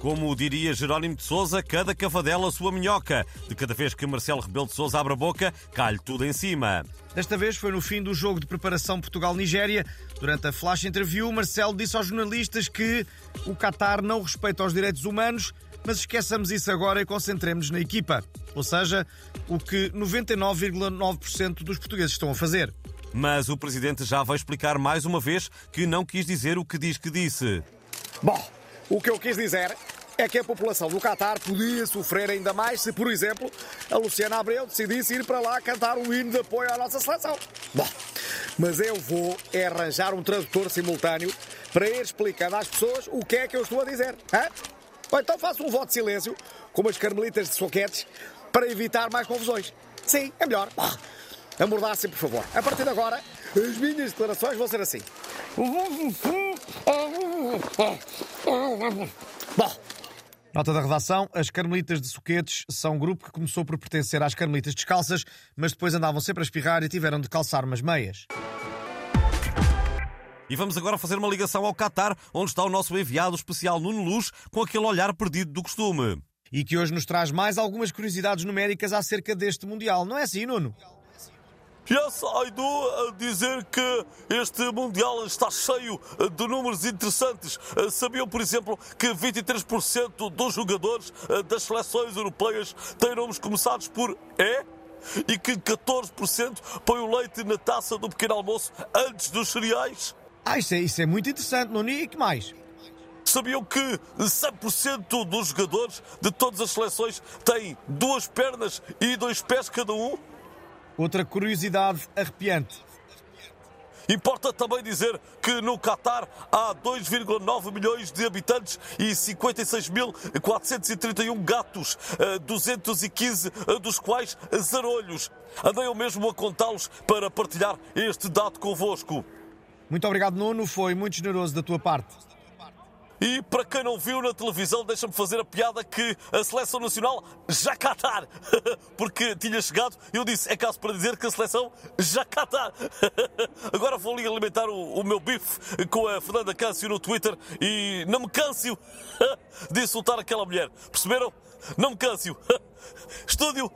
Como diria Jerónimo de Souza, cada cavadela a sua minhoca. De cada vez que Marcelo Rebelo de Souza abre a boca, cai tudo em cima. Desta vez foi no fim do jogo de preparação Portugal-Nigéria. Durante a flash interview, Marcelo disse aos jornalistas que o Qatar não respeita os direitos humanos, mas esqueçamos isso agora e concentremos na equipa. Ou seja, o que 99,9% dos portugueses estão a fazer. Mas o presidente já vai explicar mais uma vez que não quis dizer o que diz que disse. Bom, o que eu quis dizer é que a população do Qatar podia sofrer ainda mais se, por exemplo, a Luciana Abreu decidisse ir para lá cantar um hino de apoio à nossa seleção. Bom, mas eu vou é arranjar um tradutor simultâneo para ir explicando às pessoas o que é que eu estou a dizer. Hã? Ou então faço um voto de silêncio, como as carmelitas de soquetes, para evitar mais confusões. Sim, é melhor. Amordassem, por favor. A partir de agora, as minhas declarações vão ser assim. Bom, Nota da redação: as Carmelitas de Soquetes são um grupo que começou por pertencer às Carmelitas Descalças, mas depois andavam sempre a espirrar e tiveram de calçar umas meias. E vamos agora fazer uma ligação ao Qatar, onde está o nosso enviado especial Nuno Luz, com aquele olhar perdido do costume. E que hoje nos traz mais algumas curiosidades numéricas acerca deste Mundial. Não é assim, Nuno? Yes, I do a dizer que este Mundial está cheio de números interessantes. Sabiam, por exemplo, que 23% dos jogadores das seleções europeias têm nomes começados por E? E que 14% põe o leite na taça do pequeno almoço antes dos cereais? Ah, isso é, isso é muito interessante, Nuno. E que mais? Sabiam que 100% dos jogadores de todas as seleções têm duas pernas e dois pés cada um? Outra curiosidade arrepiante. Importa também dizer que no Catar há 2,9 milhões de habitantes e 56.431 gatos, 215 dos quais zarolhos. Andei eu mesmo a contá-los para partilhar este dado convosco. Muito obrigado, Nuno. Foi muito generoso da tua parte. E para quem não viu na televisão, deixa-me fazer a piada que a seleção nacional já catar. Porque tinha chegado eu disse: é caso para dizer que a seleção já catar. Agora vou ali alimentar o, o meu bife com a Fernanda Câncio no Twitter e não me câncio de insultar aquela mulher. Perceberam? Não me câncio. Estúdio.